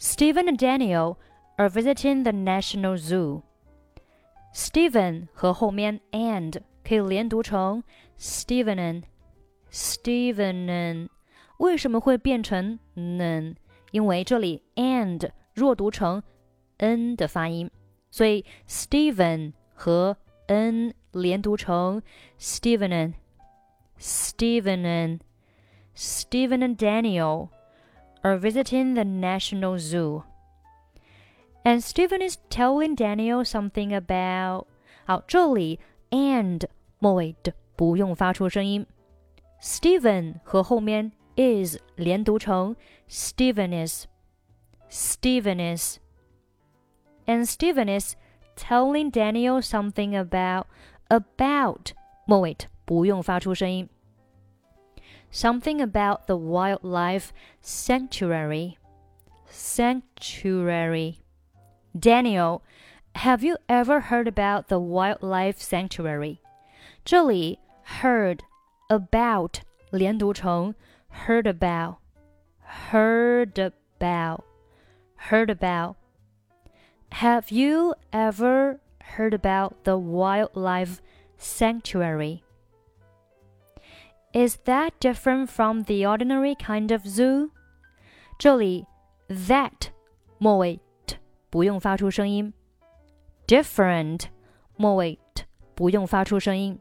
Steven and Daniel are visiting the National Zoo. Steven 和后面 and 可以连读成 Steven Steven。为什么会变成 n？因为这里 and 弱读成 n 的发音，所以 Steven 和 n 连读成 Steven Steven Steven and Daniel。or visiting the National Zoo. And Steven is telling Daniel something about 好，这里 and 末尾的不用发出声音。Steven 和后面 is 连读成 Steven is, Steven is, and Steven is telling Daniel something about about 末尾不用发出声音。Something about the wildlife sanctuary. Sanctuary. Daniel, have you ever heard about the wildlife sanctuary? 这里 heard about 连读成 heard about, heard about, heard about. Have you ever heard about the wildlife sanctuary? Is that different from the ordinary kind of zoo? 这里 that 末尾 t 不用发出声音，different 末尾 t 不用发出声音，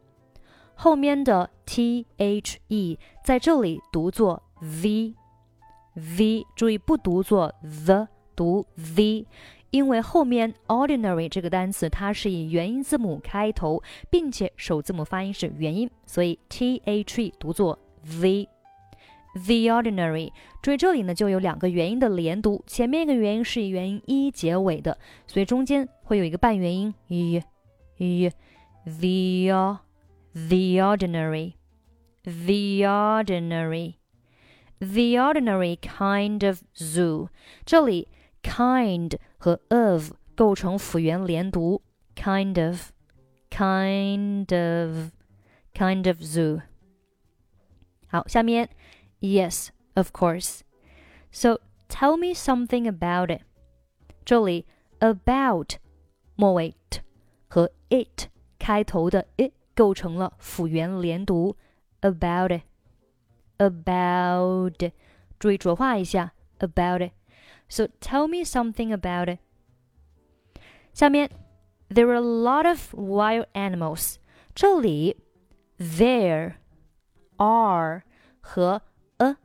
后面的 t h e 在这里读作 v v，注意不读作 the，读 v。 因为后面 ordinary 这个单词它是以元音字母开头，并且首字母发音是元音，所以 t h e 读作 v。The ordinary，注意这里呢就有两个元音的连读，前面一个元音是以元音一结尾的，所以中间会有一个半元音 e e。The the ordinary，the ordinary，the ordinary kind of zoo，这里 kind 和 of 构成辅元连读，kind of，kind of，kind of zoo。好，下面 yes of course。So tell me something about it。这里 about 末尾 t 和 it 开头的 it 构成了辅元连读，about it，about，注意浊化一下，about it。 so tell me something about it. 下面，there are a lot of wild animals。这里，there are 和 a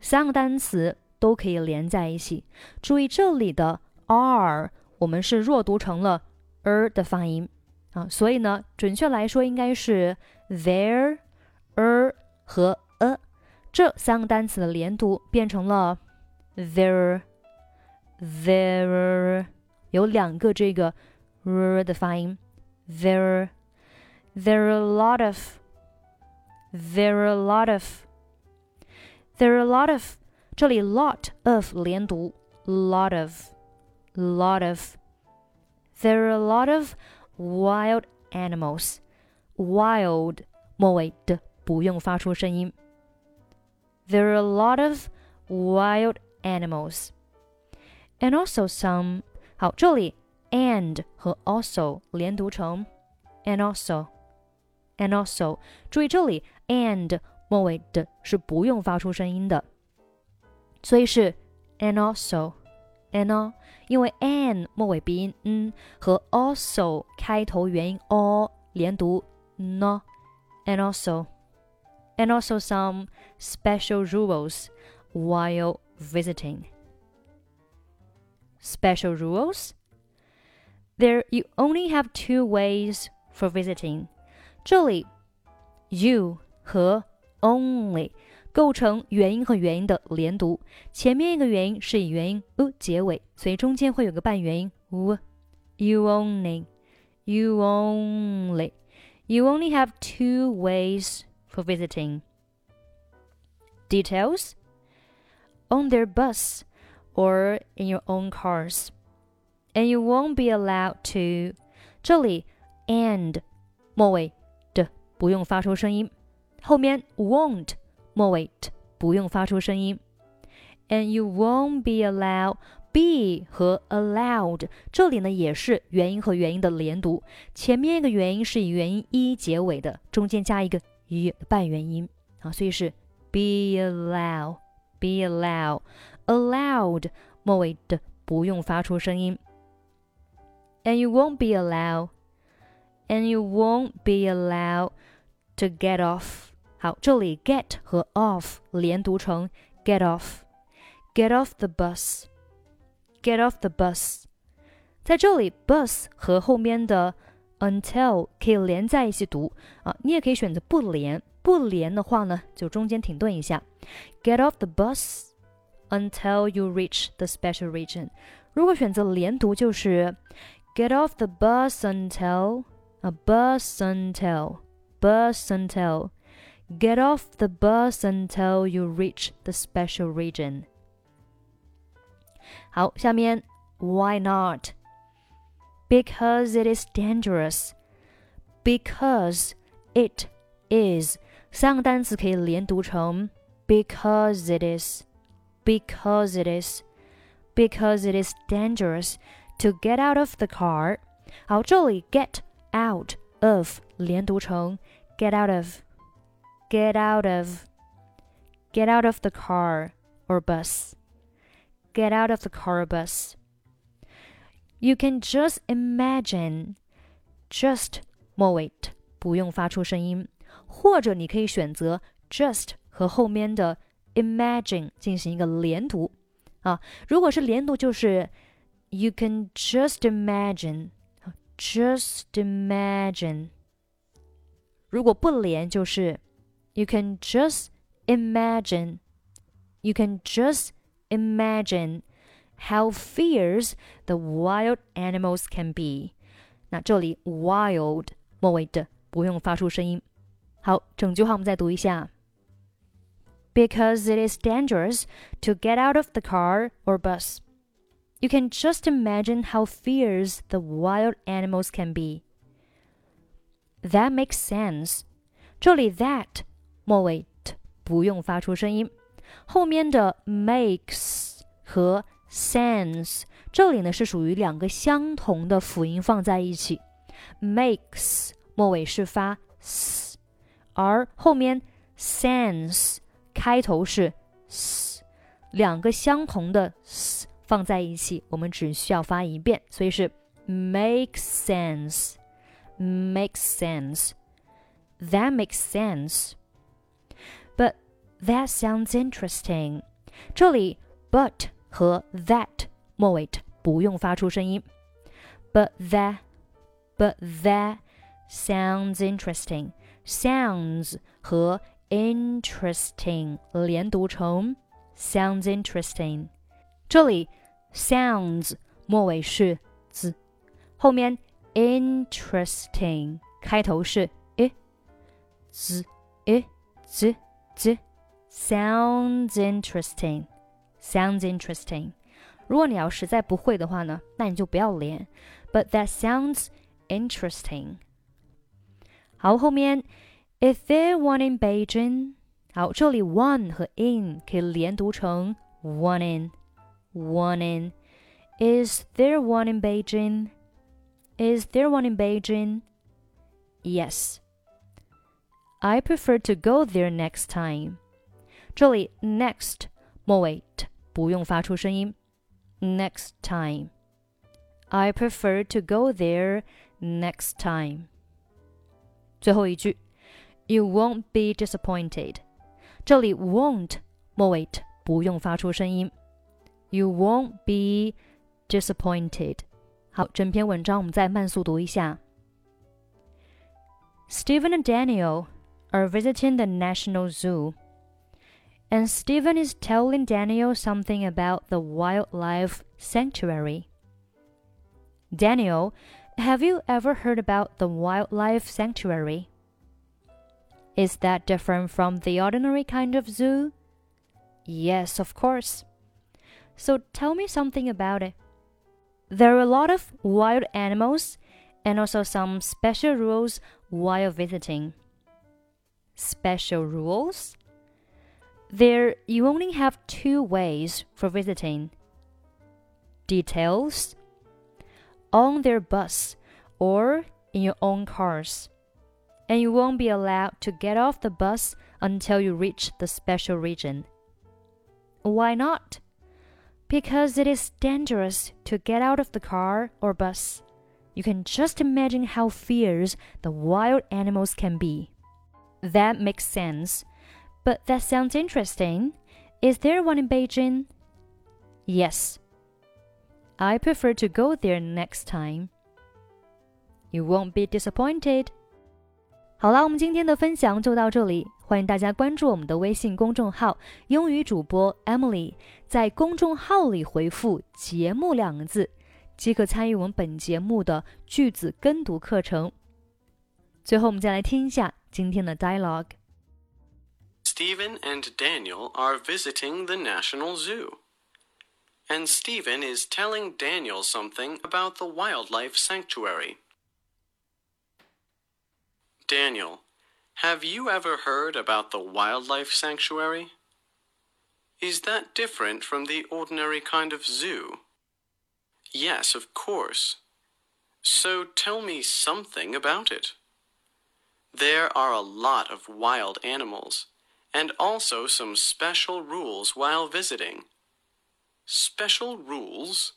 三个单词都可以连在一起。注意这里的 are 我们是弱读成了 er 的发音啊，所以呢，准确来说应该是 there、er 和 a 这三个单词的连读变成了 there。 there 有两个这个 r 的发音，there there are a lot of there are a lot of there are a lot of 这里 lot of 连读，lot of lot of there are a lot of wild animals wild 末尾的不用发出声音。There are a lot of wild animals and also some。好，这里 and 和 also 连读成 and also and also。注意这里 and 末尾的是不用发出声音的，所以是 and also and all，因为 and 末尾鼻音 n 和 also 开头元音 o 连读 no and also and also some special rules while visiting special rules? There, you only have two ways for visiting. 这里，you 和 only 构成元音和元音的连读，前面一个元音是以元音 u 结尾，所以中间会有个半元音 u。You only, you only, you only have two ways for visiting. Details on their bus or in your own cars. And you won't be allowed to. 这里 and 末尾的不用发出声音，后面 won't 末尾 t 不用发出声音。And you won't be allowed be 和 allowed 这里呢也是元音和元音的连读，前面一个元音是以元音 e 结尾的，中间加一个 e 半元音啊，所以是 be allowed be allowed allowed 末尾的不用发出声音，and you won't be allowed and you won't be allowed to get off。好，这里 get 和 off 连读成 get off get off the bus。Get off the bus，在这里，bus 和后面的 until 可以连在一起读啊。你也可以选择不连，不连的话呢，就中间停顿一下。Get off the bus until you reach the special region。如果选择连读，就是 Get off the bus until 啊，bus until bus until Get off the bus until you reach the special region。好，下面 Why not? Because it is dangerous. Because it is 三个单词可以连读成 because it is, because it is, because it is dangerous to get out of the car. 好，这里 get out of 连读成 get out of, get out of, get out of the car or bus get out of the car bus. You can just imagine, just 末尾不用发出声音，或者你可以选择 just 和后面的 imagine 进行一个连读啊。如果是连读，就是 you can just imagine, just imagine。如果不连，就是 you can just imagine, you can just imagine how fierce the wild animals can be。那这里 wild 末尾的不用发出声音。好，整句话我们再读一下。Because it is dangerous to get out of the car or bus. You can just imagine how fierce the wild animals can be. That makes sense. 这里 that 末尾不用发出声音。后面的 makes 和 sense 这里呢是属于两个相同的辅音放在一起，makes 末尾是发 s，而后面 sense 开头是 s，两个相同的 s 放在一起，我们只需要发一遍，所以是 make sense，make sense，that makes sense，but that sounds interesting。这里 but 和 that 末尾不用发出声音。But that, but that sounds interesting. Sounds 和 interesting 连读成 sounds interesting。这里 sounds 末尾是 z，后面 interesting 开头是 i z i z z。Sounds interesting. Sounds interesting. 如果你要实在不会的话呢，那你就不要连。But that sounds interesting. 好，后面 Is there one in Beijing？好，这里 one 和 in 可以连读成 one in, one in. Is there one in Beijing? Is there one in Beijing? Yes. I prefer to go there next time. 这里 next 末尾不用发出声音。Next time, I prefer to go there next time. 最后一句 you won't be disappointed. disappointed。这里 won't 末尾不用发出声音。You won't be disappointed. disappointed。好，整篇文章我们再慢速读一下。Steven and Daniel are visiting the National Zoo, and Steven is telling Daniel something about the wildlife sanctuary. Daniel, have you ever heard about the wildlife sanctuary? Is that different from the ordinary kind of zoo? Yes, of course. So tell me something about it. There are a lot of wild animals and also some special rules while visiting. Special rules? There, you only have two ways for visiting. Details on their bus or in your own cars. And you won't be allowed to get off the bus until you reach the special region. Why not? Because it is dangerous to get out of the car or bus. You can just imagine how fierce the wild animals can be. That makes sense. But that sounds interesting. Is there one in Beijing? Yes. I prefer to go there next time. You won't be disappointed. 好啦，我们今天的分享就到这里。欢迎大家关注我们的微信公众号“英语主播 Emily”，在公众号里回复“节目”两个字，即可参与我们本节目的句子跟读课程。最后，我们再来听一下今天的 dialogue。Stephen and Daniel are visiting the National Zoo. And Stephen is telling Daniel something about the wildlife sanctuary. Daniel, have you ever heard about the wildlife sanctuary? Is that different from the ordinary kind of zoo? Yes, of course. So tell me something about it. There are a lot of wild animals, and also some special rules while visiting. Special rules?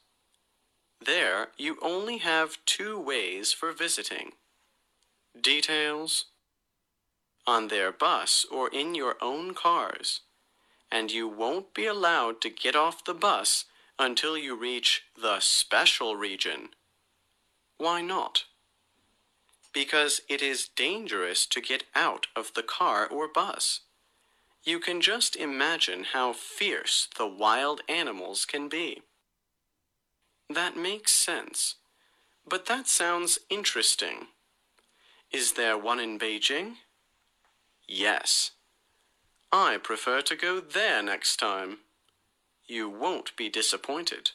There, you only have two ways for visiting. Details? On their bus or in your own cars. And you won't be allowed to get off the bus until you reach the special region. Why not? Because it is dangerous to get out of the car or bus. You can just imagine how fierce the wild animals can be. That makes sense. But that sounds interesting. Is there one in Beijing? Yes. I prefer to go there next time. You won't be disappointed.